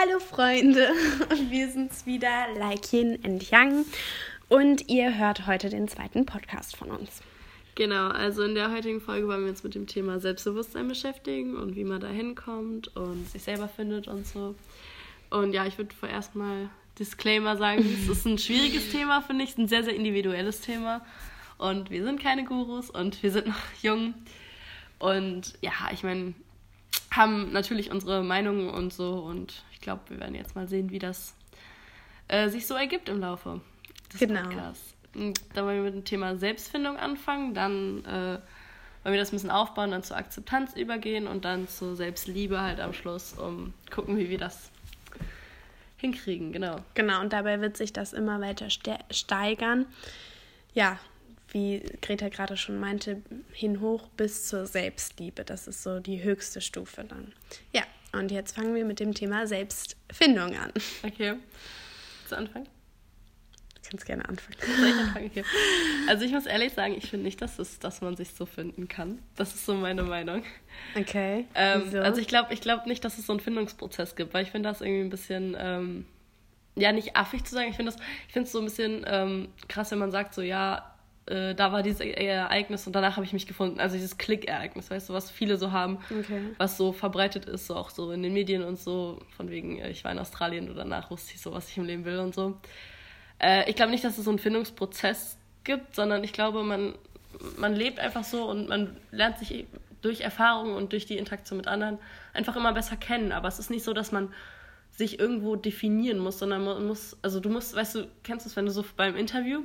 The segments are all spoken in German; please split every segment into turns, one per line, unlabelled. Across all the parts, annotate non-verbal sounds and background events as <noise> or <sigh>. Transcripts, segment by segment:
Hallo Freunde, <laughs> wir sind's wieder, Like Yin and Yang und ihr hört heute den zweiten Podcast von uns.
Genau, also in der heutigen Folge wollen wir uns mit dem Thema Selbstbewusstsein beschäftigen und wie man da hinkommt und sich selber findet und so. Und ja, ich würde vorerst mal Disclaimer sagen, es ist ein schwieriges <laughs> Thema, finde ich, es ist ein sehr, sehr individuelles Thema. Und wir sind keine Gurus und wir sind noch jung. Und ja, ich meine, haben natürlich unsere Meinungen und so. Und ich glaube, wir werden jetzt mal sehen, wie das äh, sich so ergibt im Laufe des genau. Podcasts. Und dann wollen wir mit dem Thema Selbstfindung anfangen, dann äh, wollen wir das ein bisschen aufbauen, dann zur Akzeptanz übergehen und dann zur Selbstliebe halt am Schluss, um gucken, wie wir das hinkriegen, genau.
Genau, und dabei wird sich das immer weiter steigern. Ja, wie Greta gerade schon meinte, hin hoch bis zur Selbstliebe. Das ist so die höchste Stufe dann. Ja, und jetzt fangen wir mit dem Thema Selbstfindung an.
Okay. Zu Anfang?
Du kannst gerne anfangen.
Okay. Also ich muss ehrlich sagen, ich finde nicht, dass, es, dass man sich so finden kann. Das ist so meine Meinung.
Okay.
Ähm, also ich glaube ich glaub nicht, dass es so einen Findungsprozess gibt, weil ich finde das irgendwie ein bisschen... Ähm, ja, nicht affig zu sagen. Ich finde es so ein bisschen ähm, krass, wenn man sagt, so, ja, äh, da war dieses Ereignis und danach habe ich mich gefunden. Also dieses Klick-Ereignis, weißt du, was viele so haben, okay. was so verbreitet ist, so auch so in den Medien und so, von wegen, äh, ich war in Australien und danach wusste ich so, was ich im Leben will und so. Äh, ich glaube nicht, dass es so einen Findungsprozess gibt, sondern ich glaube, man, man lebt einfach so und man lernt sich durch Erfahrungen und durch die Interaktion mit anderen einfach immer besser kennen. Aber es ist nicht so, dass man sich irgendwo definieren muss, sondern man muss, also du musst, weißt du, kennst du es, wenn du so beim Interview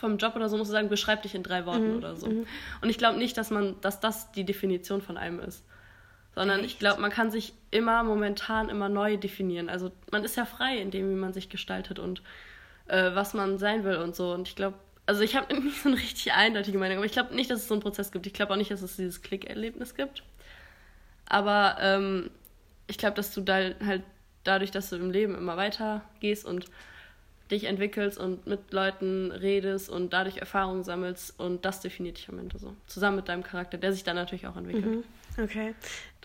vom Job oder so musst du sagen, beschreib dich in drei Worten mhm. oder so. Mhm. Und ich glaube nicht, dass man, dass das die Definition von einem ist. Sondern Echt? ich glaube, man kann sich immer momentan immer neu definieren. Also man ist ja frei in dem, wie man sich gestaltet und äh, was man sein will und so. Und ich glaube, also ich habe <laughs> nicht so eine richtig eindeutige Meinung, aber ich glaube nicht, dass es so einen Prozess gibt. Ich glaube auch nicht, dass es dieses Klickerlebnis gibt. Aber ähm, ich glaube, dass du da halt dadurch, dass du im Leben immer weiter gehst und dich entwickelst und mit Leuten redest und dadurch Erfahrungen sammelst und das definiert dich am Ende so. Zusammen mit deinem Charakter, der sich dann natürlich auch entwickelt. Mhm.
Okay.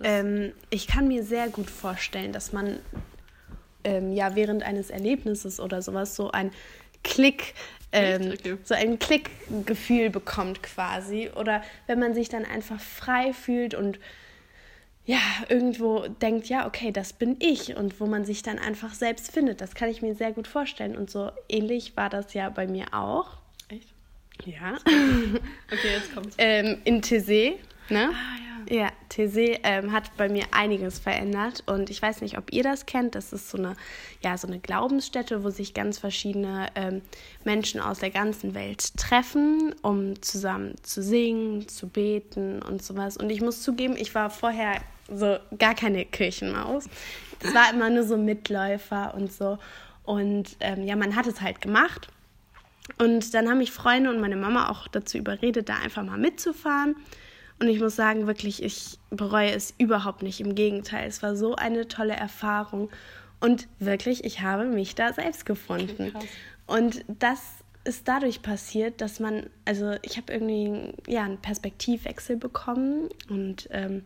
Ähm, ich kann mir sehr gut vorstellen, dass man ähm, ja während eines Erlebnisses oder sowas so ein Klick, ähm, okay. so ein Klickgefühl bekommt quasi. Oder wenn man sich dann einfach frei fühlt und ja, irgendwo denkt, ja, okay, das bin ich und wo man sich dann einfach selbst findet. Das kann ich mir sehr gut vorstellen. Und so ähnlich war das ja bei mir auch.
Echt?
Ja. <laughs>
Okay, jetzt kommt's.
ähm, in Tese, ne?
Ah, ja.
Ja, Tese ähm, hat bei mir einiges verändert und ich weiß nicht, ob ihr das kennt. Das ist so eine, ja, so eine Glaubensstätte, wo sich ganz verschiedene ähm, Menschen aus der ganzen Welt treffen, um zusammen zu singen, zu beten und sowas. Und ich muss zugeben, ich war vorher so gar keine Kirchenmaus. Es war immer nur so Mitläufer und so. Und ähm, ja, man hat es halt gemacht. Und dann haben mich Freunde und meine Mama auch dazu überredet, da einfach mal mitzufahren. Und ich muss sagen, wirklich, ich bereue es überhaupt nicht. Im Gegenteil, es war so eine tolle Erfahrung. Und wirklich, ich habe mich da selbst gefunden. Und das ist dadurch passiert, dass man, also ich habe irgendwie ja, einen Perspektivwechsel bekommen und ähm,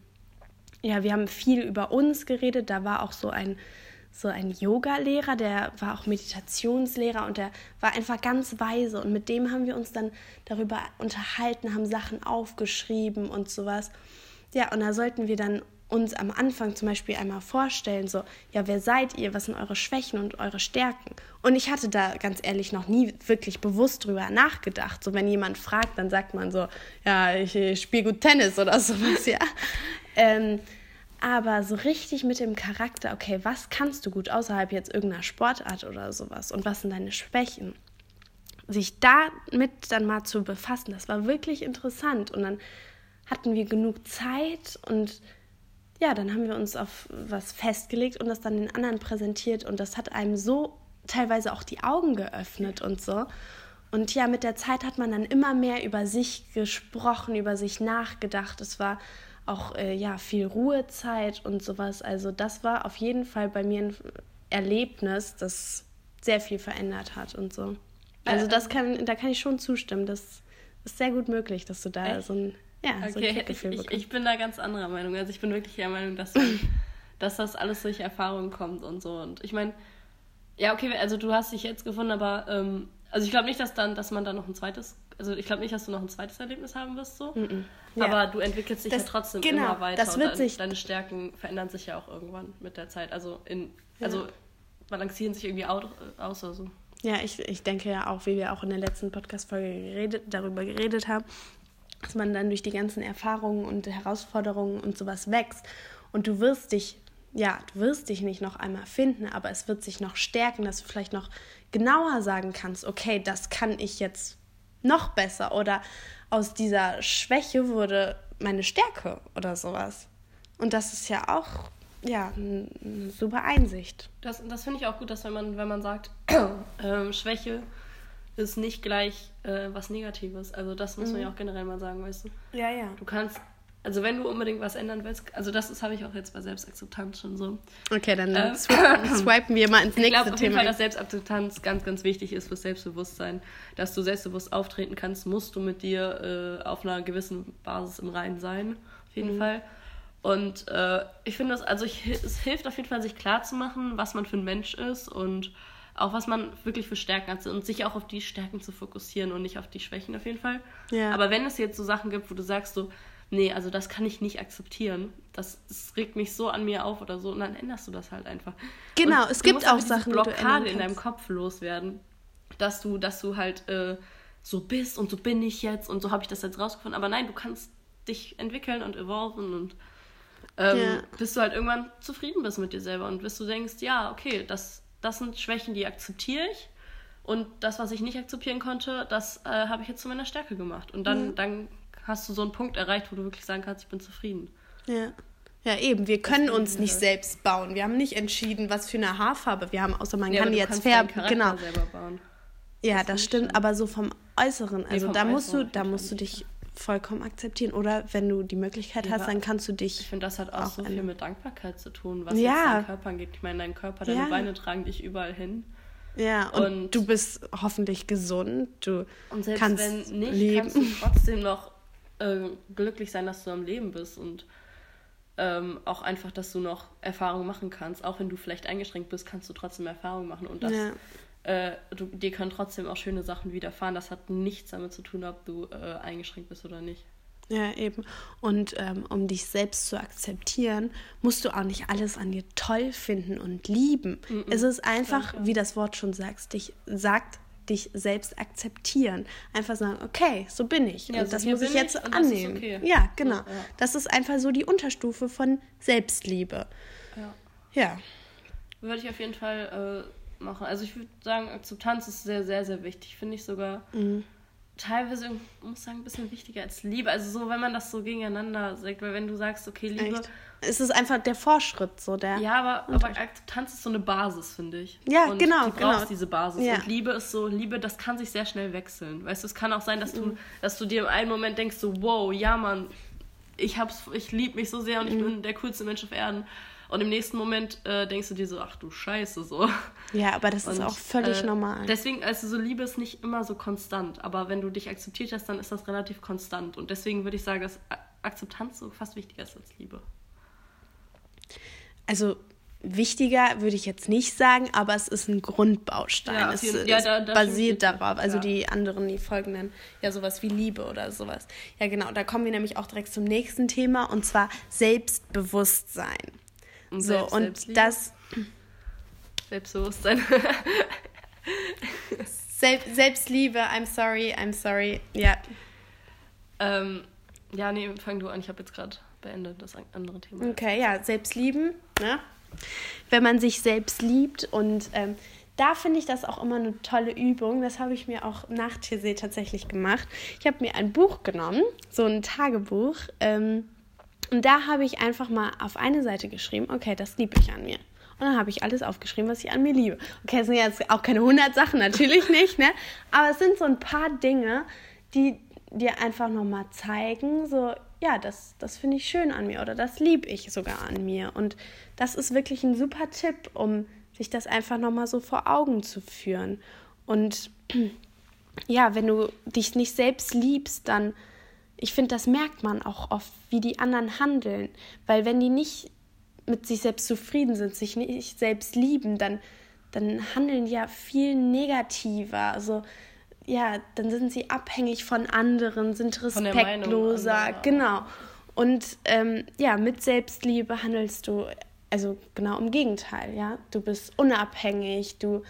ja, wir haben viel über uns geredet. Da war auch so ein, so ein Yoga-Lehrer, der war auch Meditationslehrer und der war einfach ganz weise. Und mit dem haben wir uns dann darüber unterhalten, haben Sachen aufgeschrieben und sowas. Ja, und da sollten wir dann uns am Anfang zum Beispiel einmal vorstellen, so, ja, wer seid ihr, was sind eure Schwächen und eure Stärken? Und ich hatte da ganz ehrlich noch nie wirklich bewusst drüber nachgedacht. So, wenn jemand fragt, dann sagt man so, ja, ich, ich spiele gut Tennis oder sowas, <laughs> ja. Ähm, aber so richtig mit dem Charakter, okay, was kannst du gut außerhalb jetzt irgendeiner Sportart oder sowas und was sind deine Schwächen? Sich damit dann mal zu befassen, das war wirklich interessant. Und dann hatten wir genug Zeit und ja, dann haben wir uns auf was festgelegt und das dann den anderen präsentiert und das hat einem so teilweise auch die Augen geöffnet und so. Und ja, mit der Zeit hat man dann immer mehr über sich gesprochen, über sich nachgedacht. Es war auch äh, ja, viel Ruhezeit und sowas. Also das war auf jeden Fall bei mir ein Erlebnis, das sehr viel verändert hat und so. Also das kann, da kann ich schon zustimmen. Das ist sehr gut möglich, dass du da Echt? so ein, ja,
okay. so ein Gefühl ich, ich, ich bin da ganz anderer Meinung. Also ich bin wirklich der Meinung, dass man, <laughs> dass das alles durch Erfahrungen kommt und so. Und ich meine, ja, okay, also du hast dich jetzt gefunden, aber ähm, also ich glaube nicht, dass dann, dass man dann noch ein zweites, also ich glaube nicht, dass du noch ein zweites Erlebnis haben wirst so. Mm -mm. Ja. Aber du entwickelst dich das, ja trotzdem genau, immer weiter. Das wird und sich deine Stärken verändern sich ja auch irgendwann mit der Zeit. Also in, ja. also balancieren sich irgendwie aus, aus oder so.
Ja, ich, ich denke ja auch, wie wir auch in der letzten Podcast-Folge geredet, darüber geredet haben, dass man dann durch die ganzen Erfahrungen und Herausforderungen und sowas wächst. Und du wirst dich, ja, du wirst dich nicht noch einmal finden, aber es wird sich noch stärken, dass du vielleicht noch genauer sagen kannst, okay, das kann ich jetzt noch besser oder aus dieser Schwäche wurde meine Stärke oder sowas. Und das ist ja auch ja, eine super Einsicht.
Das, das finde ich auch gut, dass wenn man, wenn man sagt, <clears throat> ähm, Schwäche ist nicht gleich äh, was Negatives. Also das muss mhm. man ja auch generell mal sagen, weißt du?
Ja, ja.
Du kannst, also wenn du unbedingt was ändern willst, also das habe ich auch jetzt bei Selbstakzeptanz schon so.
Okay, dann äh, <clears throat> swipen wir mal ins nächste
ich glaub,
Thema.
auf jeden Fall, dass Selbstakzeptanz ganz, ganz wichtig ist fürs Selbstbewusstsein. Dass du selbstbewusst auftreten kannst, musst du mit dir äh, auf einer gewissen Basis im Reinen sein. Auf jeden mhm. Fall. Und äh, ich finde das, also ich, es hilft auf jeden Fall, sich klarzumachen, was man für ein Mensch ist und auch was man wirklich für Stärken hat und sich auch auf die Stärken zu fokussieren und nicht auf die Schwächen auf jeden Fall. Ja. Aber wenn es jetzt so Sachen gibt, wo du sagst so, nee, also das kann ich nicht akzeptieren, das, das regt mich so an mir auf oder so, und dann änderst du das halt einfach.
Genau, und es gibt auch Sachen,
Blockade in deinem Kopf loswerden, dass du, dass du halt äh, so bist und so bin ich jetzt und so habe ich das jetzt rausgefunden. Aber nein, du kannst dich entwickeln und evolven und ähm, ja. bis du halt irgendwann zufrieden bist mit dir selber und bis du denkst, ja, okay, das, das sind Schwächen, die akzeptiere ich. Und das, was ich nicht akzeptieren konnte, das äh, habe ich jetzt zu meiner Stärke gemacht. Und dann, mhm. dann hast du so einen Punkt erreicht, wo du wirklich sagen kannst, ich bin zufrieden.
Ja. Ja, eben. Wir können uns nicht halt. selbst bauen. Wir haben nicht entschieden, was für eine Haarfarbe wir haben, außer man ja, kann die jetzt färben. Genau. Selber bauen. Ja, das, das stimmt. Schön. Aber so vom Äußeren, also nee, da musst du, da musst du dich vollkommen akzeptieren. Oder wenn du die Möglichkeit ja, hast, dann kannst du dich.
Ich finde, das hat auch, auch so viel mit Dankbarkeit zu tun, was ja. deinen Körper angeht. Ich meine, dein Körper, deine ja. Beine tragen dich überall hin.
Ja, und, und, du bist hoffentlich gesund. Du
und selbst
kannst
wenn nicht, leben. kannst du <laughs> trotzdem noch äh, glücklich sein, dass du am Leben bist und ähm, auch einfach, dass du noch Erfahrungen machen kannst. Auch wenn du vielleicht eingeschränkt bist, kannst du trotzdem Erfahrungen machen und das ja äh, du, dir können trotzdem auch schöne Sachen widerfahren. Das hat nichts damit zu tun, ob du äh, eingeschränkt bist oder nicht.
Ja, eben. Und ähm, um dich selbst zu akzeptieren, musst du auch nicht alles an dir toll finden und lieben. Mm -mm. Es ist einfach, ja, wie das Wort schon sagt, dich, sagt, dich selbst akzeptieren. Einfach sagen, okay, so bin ich. Ja, und so das muss ich jetzt ich annehmen. Okay. Ja, genau. Ja. Das ist einfach so die Unterstufe von Selbstliebe.
Ja.
Ja.
Würde ich auf jeden Fall äh, machen. Also ich würde sagen, Akzeptanz ist sehr, sehr, sehr wichtig. Finde ich sogar mhm. teilweise, muss sagen, ein bisschen wichtiger als Liebe. Also so, wenn man das so gegeneinander sagt, weil wenn du sagst, okay, Liebe... Echt?
Es ist einfach der Fortschritt, so der...
Ja, aber, aber Akzeptanz ist so eine Basis, finde ich.
Ja, und genau,
du brauchst genau. diese Basis. Ja. Und Liebe ist so, Liebe, das kann sich sehr schnell wechseln. Weißt du, es kann auch sein, dass du, mhm. dass du dir im einen Moment denkst, so, wow, ja, Mann, ich, ich liebe mich so sehr und ich mhm. bin der coolste Mensch auf Erden. Und im nächsten Moment äh, denkst du dir so, ach du Scheiße, so.
Ja, aber das und, ist auch völlig äh, normal.
Deswegen, also so Liebe ist nicht immer so konstant. Aber wenn du dich akzeptiert hast, dann ist das relativ konstant. Und deswegen würde ich sagen, dass Akzeptanz so fast wichtiger ist als Liebe.
Also wichtiger würde ich jetzt nicht sagen, aber es ist ein Grundbaustein. Ja, es, ja, es da, da basiert darauf. Also ja. die anderen, die folgenden, ja sowas wie Liebe oder sowas. Ja genau, da kommen wir nämlich auch direkt zum nächsten Thema und zwar Selbstbewusstsein. Und so, und Selbstliebe? das.
Selbstbewusstsein. <laughs>
Sel Selbstliebe, I'm sorry, I'm sorry. Ja.
Ähm, ja, nee, fang du an. Ich habe jetzt gerade beendet das andere Thema.
Okay, ja, Selbstlieben, ne? Wenn man sich selbst liebt und ähm, da finde ich das auch immer eine tolle Übung. Das habe ich mir auch nach TC tatsächlich gemacht. Ich habe mir ein Buch genommen, so ein Tagebuch. Ähm, und da habe ich einfach mal auf eine Seite geschrieben, okay, das liebe ich an mir. Und dann habe ich alles aufgeschrieben, was ich an mir liebe. Okay, es sind jetzt auch keine 100 Sachen, natürlich nicht, ne? Aber es sind so ein paar Dinge, die dir einfach nochmal zeigen, so, ja, das, das finde ich schön an mir oder das liebe ich sogar an mir. Und das ist wirklich ein super Tipp, um sich das einfach nochmal so vor Augen zu führen. Und <clears throat> ja, wenn du dich nicht selbst liebst, dann ich finde, das merkt man auch oft, wie die anderen handeln. Weil wenn die nicht mit sich selbst zufrieden sind, sich nicht selbst lieben, dann, dann handeln die ja viel negativer. Also ja, dann sind sie abhängig von anderen, sind respektloser. Genau. Und ähm, ja, mit Selbstliebe handelst du, also genau im Gegenteil, ja. Du bist unabhängig, du,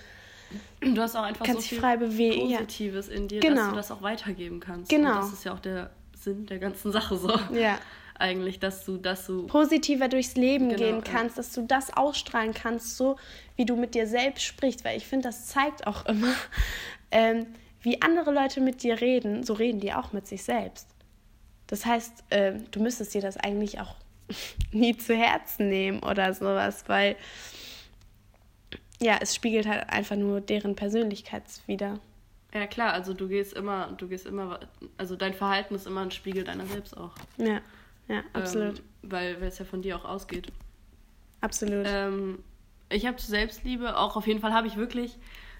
du hast auch einfach kannst so viel frei bewegen, Positives ja. in dir, genau. dass du das auch weitergeben kannst. Genau. Und das ist ja auch der Sinn der ganzen Sache so. Ja. Eigentlich, dass du, dass du
positiver durchs Leben genau, gehen kannst, ja. dass du das ausstrahlen kannst, so wie du mit dir selbst sprichst, weil ich finde, das zeigt auch immer, <laughs> ähm, wie andere Leute mit dir reden, so reden die auch mit sich selbst. Das heißt, äh, du müsstest dir das eigentlich auch <laughs> nie zu Herzen nehmen oder sowas, weil ja, es spiegelt halt einfach nur deren Persönlichkeitswider.
Ja klar, also du gehst immer, du gehst immer, also dein Verhalten ist immer ein Spiegel deiner selbst auch.
Ja, ja, absolut.
Ähm, weil es ja von dir auch ausgeht.
Absolut.
Ähm, ich habe Selbstliebe auch auf jeden Fall habe ich wirklich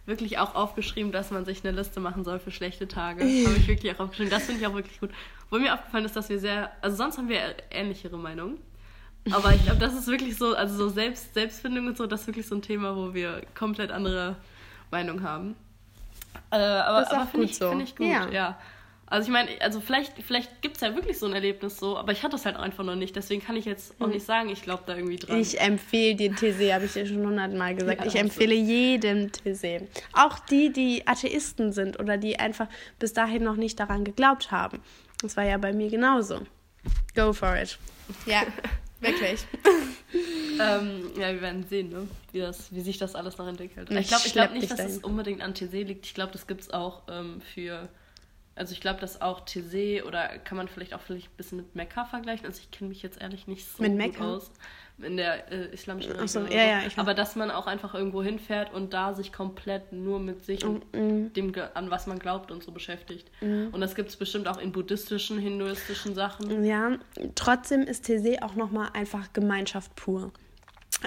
wirklich auch aufgeschrieben, dass man sich eine Liste machen soll für schlechte Tage. Habe ich wirklich auch aufgeschrieben. Das finde ich auch wirklich gut. Wo mir aufgefallen ist, dass wir sehr, also sonst haben wir ähnlichere Meinungen. Aber ich glaube, das ist wirklich so, also so Selbst, Selbstfindung und so, das ist wirklich so ein Thema, wo wir komplett andere Meinungen haben. Äh, aber aber finde ich, so. find ich gut, ja. ja. Also ich meine, also vielleicht, vielleicht gibt es ja wirklich so ein Erlebnis so, aber ich hatte es halt einfach noch nicht. Deswegen kann ich jetzt auch hm. nicht sagen, ich glaube da irgendwie dran.
Ich empfehle dir TC, habe ich dir schon hundertmal gesagt. Ja, ich empfehle so. jedem TC. Auch die, die Atheisten sind oder die einfach bis dahin noch nicht daran geglaubt haben. Das war ja bei mir genauso. Go for it. Ja, <laughs> wirklich.
ähm, ja, wir werden sehen, ne? wie, das, wie sich das alles noch entwickelt. Ich glaube ich glaub nicht, dass es unbedingt an TC liegt. Ich glaube, das gibt es auch ähm, für also ich glaube, dass auch Tese oder kann man vielleicht auch vielleicht ein bisschen mit Mekka vergleichen. Also ich kenne mich jetzt ehrlich nicht so mit gut aus in der äh, islamischen Religion. So, ja, ja, Aber dass man auch einfach irgendwo hinfährt und da sich komplett nur mit sich und mm. dem, an was man glaubt und so beschäftigt. Mm. Und das gibt es bestimmt auch in buddhistischen, hinduistischen Sachen.
Ja, trotzdem ist Tese auch nochmal einfach Gemeinschaft pur.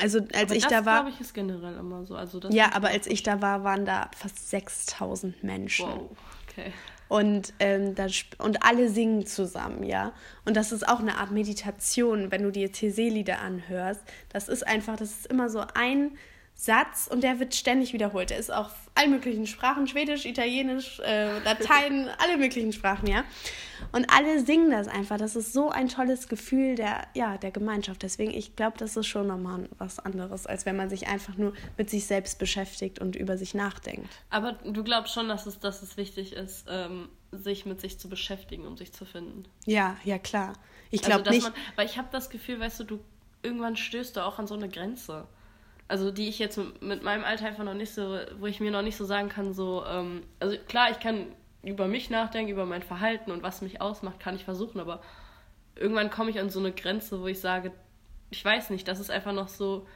Also als aber ich da war.
glaube ich ist generell immer so. Also
ja, aber als ich da war, waren da fast 6000 Menschen. Wow, okay. Und, ähm, da, und alle singen zusammen, ja. Und das ist auch eine Art Meditation, wenn du dir TC-Lieder anhörst. Das ist einfach, das ist immer so ein Satz und der wird ständig wiederholt. Der ist auf allen möglichen Sprachen, Schwedisch, Italienisch, äh, Latein, <laughs> alle möglichen Sprachen, ja. Und alle singen das einfach. Das ist so ein tolles Gefühl der, ja, der Gemeinschaft. Deswegen, ich glaube, das ist schon nochmal was anderes, als wenn man sich einfach nur mit sich selbst beschäftigt und über sich nachdenkt.
Aber du glaubst schon, dass es, dass es wichtig ist, ähm, sich mit sich zu beschäftigen, um sich zu finden.
Ja, ja, klar. Ich glaube also, nicht.
Man, weil ich habe das Gefühl, weißt du, du irgendwann stößt du auch an so eine Grenze also die ich jetzt mit meinem Alter einfach noch nicht so, wo ich mir noch nicht so sagen kann, so, ähm, also klar, ich kann über mich nachdenken, über mein Verhalten und was mich ausmacht, kann ich versuchen, aber irgendwann komme ich an so eine Grenze, wo ich sage, ich weiß nicht, das ist einfach noch so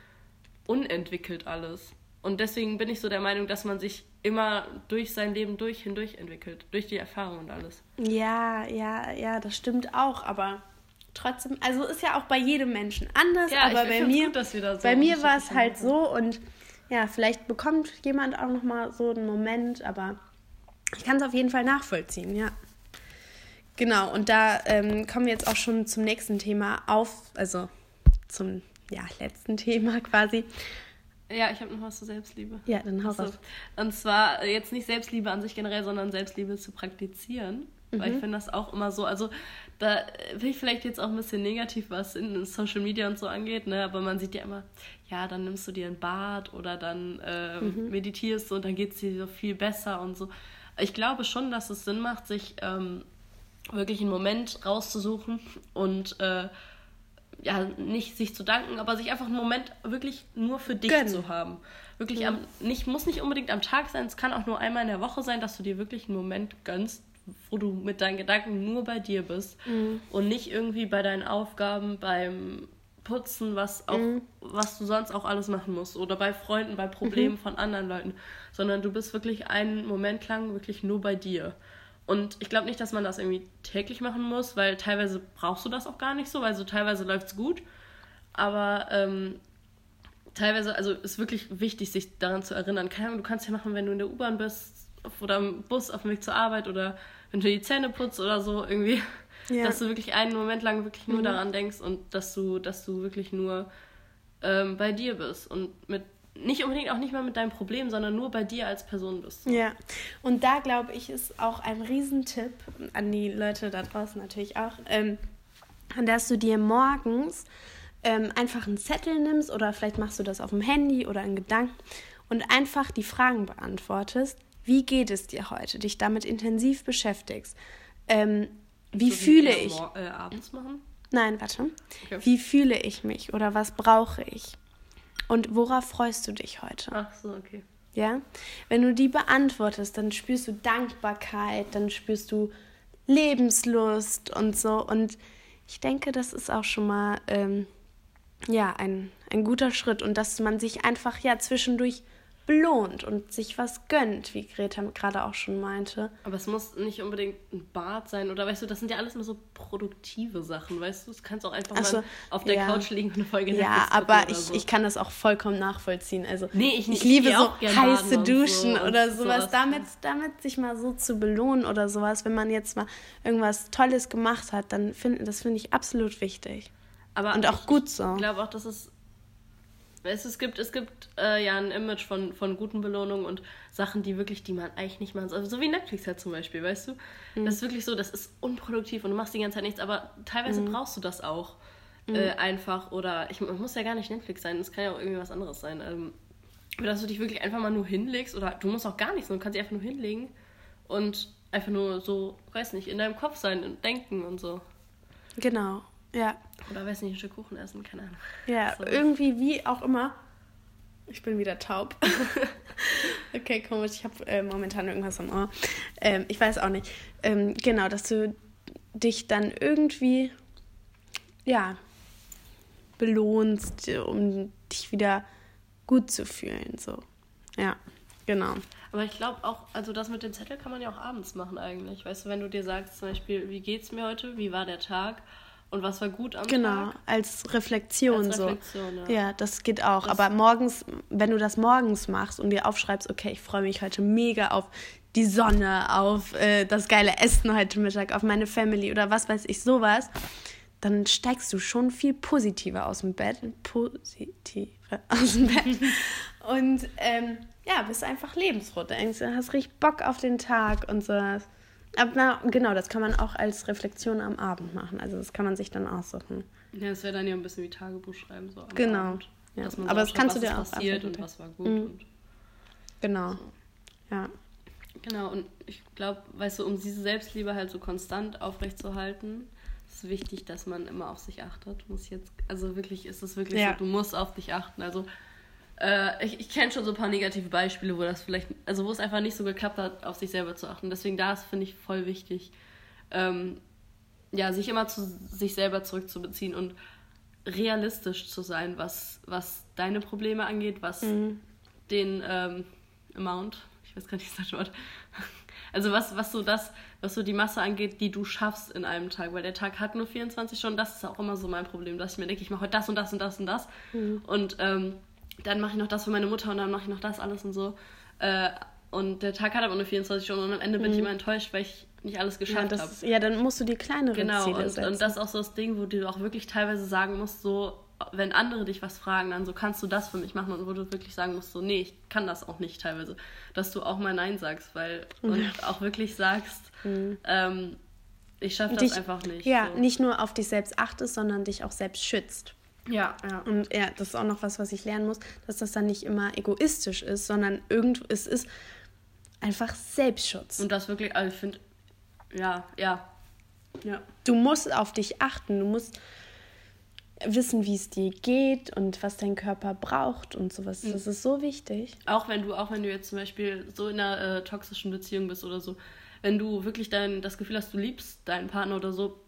unentwickelt alles. Und deswegen bin ich so der Meinung, dass man sich immer durch sein Leben durch hindurch entwickelt, durch die Erfahrung und alles.
Ja, ja, ja, das stimmt auch, aber trotzdem, also ist ja auch bei jedem Menschen anders, ja, aber bei mir, gut, so bei mir war es halt so und ja, vielleicht bekommt jemand auch noch mal so einen Moment, aber ich kann es auf jeden Fall nachvollziehen, ja. Genau, und da ähm, kommen wir jetzt auch schon zum nächsten Thema auf, also zum ja, letzten <laughs> Thema quasi.
Ja, ich habe noch was zur Selbstliebe.
Ja, dann hau raus.
Und zwar jetzt nicht Selbstliebe an sich generell, sondern Selbstliebe zu praktizieren. Mhm. Weil ich mhm. finde das auch immer so, also da bin ich vielleicht jetzt auch ein bisschen negativ, was in Social Media und so angeht, ne? aber man sieht ja immer, ja, dann nimmst du dir ein Bad oder dann äh, mhm. meditierst du und dann geht es dir so viel besser und so. Ich glaube schon, dass es Sinn macht, sich ähm, wirklich einen Moment rauszusuchen und äh, ja, nicht sich zu danken, aber sich einfach einen Moment wirklich nur für dich Gönn. zu haben. Wirklich ja. am, nicht, muss nicht unbedingt am Tag sein, es kann auch nur einmal in der Woche sein, dass du dir wirklich einen Moment gönnst, wo du mit deinen Gedanken nur bei dir bist mhm. und nicht irgendwie bei deinen Aufgaben, beim Putzen, was auch, mhm. was du sonst auch alles machen musst oder bei Freunden, bei Problemen mhm. von anderen Leuten, sondern du bist wirklich einen Moment lang wirklich nur bei dir. Und ich glaube nicht, dass man das irgendwie täglich machen muss, weil teilweise brauchst du das auch gar nicht so, weil so teilweise läuft es gut, aber ähm, teilweise, also ist wirklich wichtig, sich daran zu erinnern. Keine Ahnung, du kannst ja machen, wenn du in der U-Bahn bist oder im Bus auf dem Weg zur Arbeit oder wenn du die Zähne putzt oder so, irgendwie, <laughs> ja. dass du wirklich einen Moment lang wirklich nur mhm. daran denkst und dass du, dass du wirklich nur ähm, bei dir bist und mit nicht unbedingt auch nicht mal mit deinem Problem, sondern nur bei dir als Person bist.
Ja, und da glaube ich, ist auch ein Riesentipp an die Leute da draußen natürlich auch, ähm, dass du dir morgens ähm, einfach einen Zettel nimmst oder vielleicht machst du das auf dem Handy oder in Gedanken und einfach die Fragen beantwortest. Wie geht es dir heute? Dich damit intensiv beschäftigst. Ähm, wie so fühle wie ich?
Äh, abends machen?
Nein, warte. Okay. Wie fühle ich mich oder was brauche ich? Und worauf freust du dich heute?
Ach so, okay.
Ja? Wenn du die beantwortest, dann spürst du Dankbarkeit, dann spürst du Lebenslust und so. Und ich denke, das ist auch schon mal ähm, ja, ein, ein guter Schritt und dass man sich einfach ja zwischendurch belohnt und sich was gönnt, wie Greta gerade auch schon meinte.
Aber es muss nicht unbedingt ein Bad sein oder weißt du, das sind ja alles nur so produktive Sachen, weißt du, es kannst auch einfach so, mal auf der ja. Couch liegen und eine Folge
Ja, aber ich, so. ich kann das auch vollkommen nachvollziehen. Also nee, ich, ich, ich liebe so heiße Duschen so oder sowas. sowas. Damit, damit sich mal so zu belohnen oder sowas, wenn man jetzt mal irgendwas Tolles gemacht hat, dann finde das finde ich absolut wichtig. Aber und auch gut so.
Ich glaube auch, dass es es, es gibt, es gibt äh, ja ein Image von, von guten Belohnungen und Sachen, die wirklich, die man eigentlich nicht machen soll. Also so wie Netflix halt zum Beispiel, weißt du? Mhm. Das ist wirklich so, das ist unproduktiv und du machst die ganze Zeit nichts, aber teilweise mhm. brauchst du das auch mhm. äh, einfach. Oder ich muss ja gar nicht Netflix sein, es kann ja auch irgendwie was anderes sein. Ähm, dass du dich wirklich einfach mal nur hinlegst oder du musst auch gar nichts, du kannst dich einfach nur hinlegen und einfach nur so, weiß nicht, in deinem Kopf sein und denken und so.
Genau. Ja.
Oder weiß nicht, ein Stück Kuchen essen, keine Ahnung.
Ja, so. irgendwie wie auch immer. Ich bin wieder taub. <laughs> okay, komisch. Ich habe äh, momentan irgendwas am Ohr. Ähm, ich weiß auch nicht. Ähm, genau, dass du dich dann irgendwie, ja, belohnst, um dich wieder gut zu fühlen. So. Ja, genau.
Aber ich glaube auch, also das mit dem Zettel kann man ja auch abends machen eigentlich. Weißt du, wenn du dir sagst zum Beispiel, wie geht's mir heute, wie war der Tag? Und was war gut am
genau,
Tag?
Genau, als Reflexion als so. Reflexion, ja. ja. das geht auch. Das Aber morgens, wenn du das morgens machst und dir aufschreibst, okay, ich freue mich heute mega auf die Sonne, auf äh, das geile Essen heute Mittag, auf meine Family oder was weiß ich, sowas, dann steigst du schon viel positiver aus dem Bett. Positiver aus dem Bett. <laughs> und ähm, ja, bist einfach lebensfroh. Du hast richtig Bock auf den Tag und sowas. Aber genau, das kann man auch als Reflexion am Abend machen. Also das kann man sich dann aussuchen.
Ja, das wäre dann ja ein bisschen wie Tagebuch schreiben. So
genau. Abend, ja. Aber das kannst du dir auch
passiert und was war gut. Mhm. Und
genau. So. Ja.
Genau, und ich glaube, weißt du, um diese Selbstliebe halt so konstant aufrechtzuerhalten, ist es wichtig, dass man immer auf sich achtet. Muss jetzt, also wirklich ist es wirklich ja. so, du musst auf dich achten. Also äh, ich, ich kenne schon so ein paar negative Beispiele, wo das vielleicht, also wo es einfach nicht so geklappt hat, auf sich selber zu achten. Deswegen da ist, finde ich, voll wichtig, ähm, ja, sich immer zu sich selber zurückzubeziehen und realistisch zu sein, was, was deine Probleme angeht, was mhm. den ähm, Amount, ich weiß gar nicht das Wort, <laughs> also was, was so das, was so die Masse angeht, die du schaffst in einem Tag, weil der Tag hat nur 24 Stunden, das ist auch immer so mein Problem, dass ich mir denke, ich mache heute das und das und das und das mhm. und ähm, dann mache ich noch das für meine Mutter und dann mache ich noch das alles und so. Äh, und der Tag hat aber nur 24 Stunden und am Ende bin mhm. ich immer enttäuscht, weil ich nicht alles geschafft
ja,
habe.
Ja, dann musst du die kleineren
genau,
Ziele
und, setzen. und das ist auch so das Ding, wo du auch wirklich teilweise sagen musst, so, wenn andere dich was fragen, dann so, kannst du das für mich machen? Und wo du wirklich sagen musst, so, nee, ich kann das auch nicht teilweise. Dass du auch mal Nein sagst, weil, mhm. und auch wirklich sagst, mhm. ähm, ich schaffe das dich, einfach nicht.
Ja, so. nicht nur auf dich selbst achtest, sondern dich auch selbst schützt.
Ja, ja.
Und ja, das ist auch noch was, was ich lernen muss, dass das dann nicht immer egoistisch ist, sondern irgend, es ist einfach Selbstschutz.
Und das wirklich, also ich finde, ja, ja, ja.
Du musst auf dich achten, du musst wissen, wie es dir geht und was dein Körper braucht und sowas. Mhm. Das ist so wichtig.
Auch wenn du, auch wenn du jetzt zum Beispiel so in einer äh, toxischen Beziehung bist oder so, wenn du wirklich dein, das Gefühl hast, du liebst deinen Partner oder so,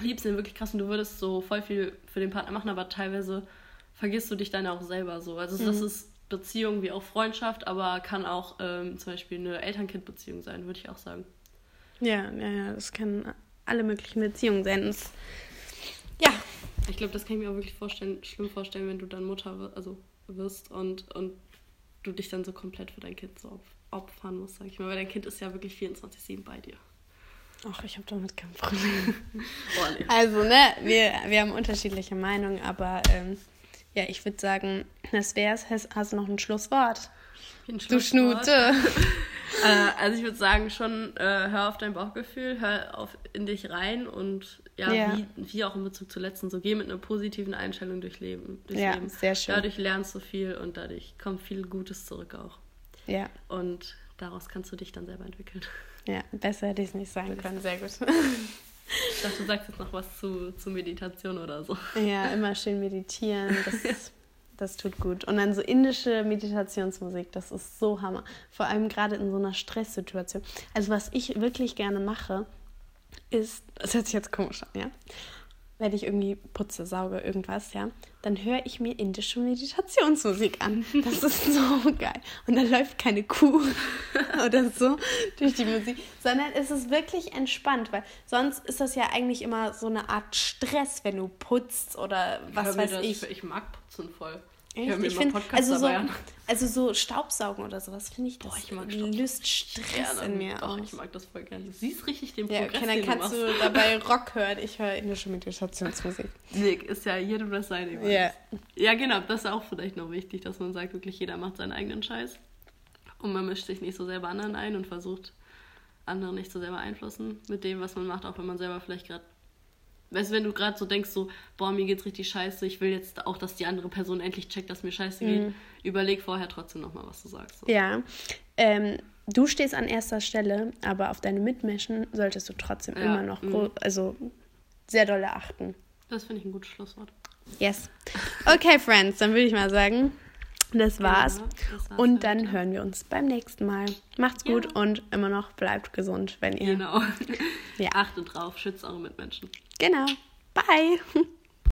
liebst ihn wirklich krass und du würdest so voll viel für den Partner machen, aber teilweise vergisst du dich dann auch selber so. Also mhm. das ist Beziehung wie auch Freundschaft, aber kann auch ähm, zum Beispiel eine Eltern-Kind-Beziehung sein, würde ich auch sagen.
Ja, ja, ja, das kann alle möglichen Beziehungen sein. Das, ja.
Ich glaube, das kann ich mir auch wirklich vorstellen, schlimm vorstellen, wenn du dann Mutter also wirst und, und du dich dann so komplett für dein Kind so opfern musst, sag ich mal. Weil dein Kind ist ja wirklich 24-7 bei dir.
Ach, ich habe damit kein Problem. <laughs> oh, nee. Also, ne, wir, wir haben unterschiedliche Meinungen, aber ähm, Ja, ich würde sagen, das wär's. Hast, hast du noch ein Schlusswort?
Ein
Du
Schlusswort.
Schnute. <laughs>
Äh, also ich würde sagen, schon äh, hör auf dein Bauchgefühl, hör auf in dich rein und ja,
Ja.
Wie, wie auch in Bezug zu letzten, so geh mit einer positiven Einstellung durch Leben, durchs
Ja,
Leben.
sehr schön.
Dadurch lernst du viel und dadurch kommt viel Gutes zurück auch.
Ja,
Und daraus kannst du dich dann selber entwickeln.
Ja, besser hätte ich es nicht sagen können. Sehr gut. <laughs>
Ich dachte, du sagst jetzt noch was zu, zu Meditation oder so.
Ja, immer schön meditieren. <laughs> Das, das tut gut. Und dann so indische Meditationsmusik, das ist so Hammer. Vor allem gerade in so einer Stresssituation. Also was ich wirklich gerne mache, ist, das hört sich jetzt komisch an, ja. Wenn ich irgendwie putze, sauge, irgendwas, ja, dann höre ich mir indische Meditationsmusik an. Das ist so geil. Und dann läuft keine Kuh <laughs> oder so durch die Musik, sondern es ist wirklich entspannt, weil sonst ist das ja eigentlich immer so eine Art Stress, wenn du putzt oder was weiß
das-
ich.
Ich mag Putzen voll.
Echt?
hör mir
Ich
immer
find,
Podcasts
also, so, also so Staubsaugen oder sowas, finde ich, das
Boah, ich mag
löst Stress in mir
Doch,
aus.
ich mag das voll gerne. Du siehst richtig den
Ja,
Progress,
okay, dann kannst
du
du dabei <laughs> Rock hören. Ich höre indische Meditationsmusik.
Nick, ist ja jedem das seine. ich weiß.
Ja.
Ja, genau, das ist auch vielleicht noch wichtig, dass man sagt, wirklich jeder macht seinen eigenen Scheiß. Und man mischt sich nicht so selber anderen ein und versucht, andere nicht so sehr beeinflussen mit dem, was man macht, auch wenn man selber vielleicht gerade. Weißt du, wenn du gerade so denkst, so, boah, mir geht's richtig scheiße, ich will jetzt auch, dass die andere Person endlich checkt, dass mir scheiße geht, überleg vorher trotzdem nochmal, was du sagst. So.
Mhm. Ja. Ähm, du stehst an erster Stelle, aber auf deine Mitmenschen solltest du trotzdem
Ja,
immer noch
mhm.
also sehr dolle achten.
Das finde ich ein gutes Schlusswort.
Yes. Okay, Friends, dann würde ich mal sagen, das war's.
Ja, das war's
und
für
dann
heute.
hören wir uns beim nächsten Mal. Macht's
Ja.
gut und immer noch bleibt gesund, wenn ihr.
Genau. <laughs>
Ja.
Achtet drauf, schützt eure Mitmenschen.
Genau. Bye. <laughs>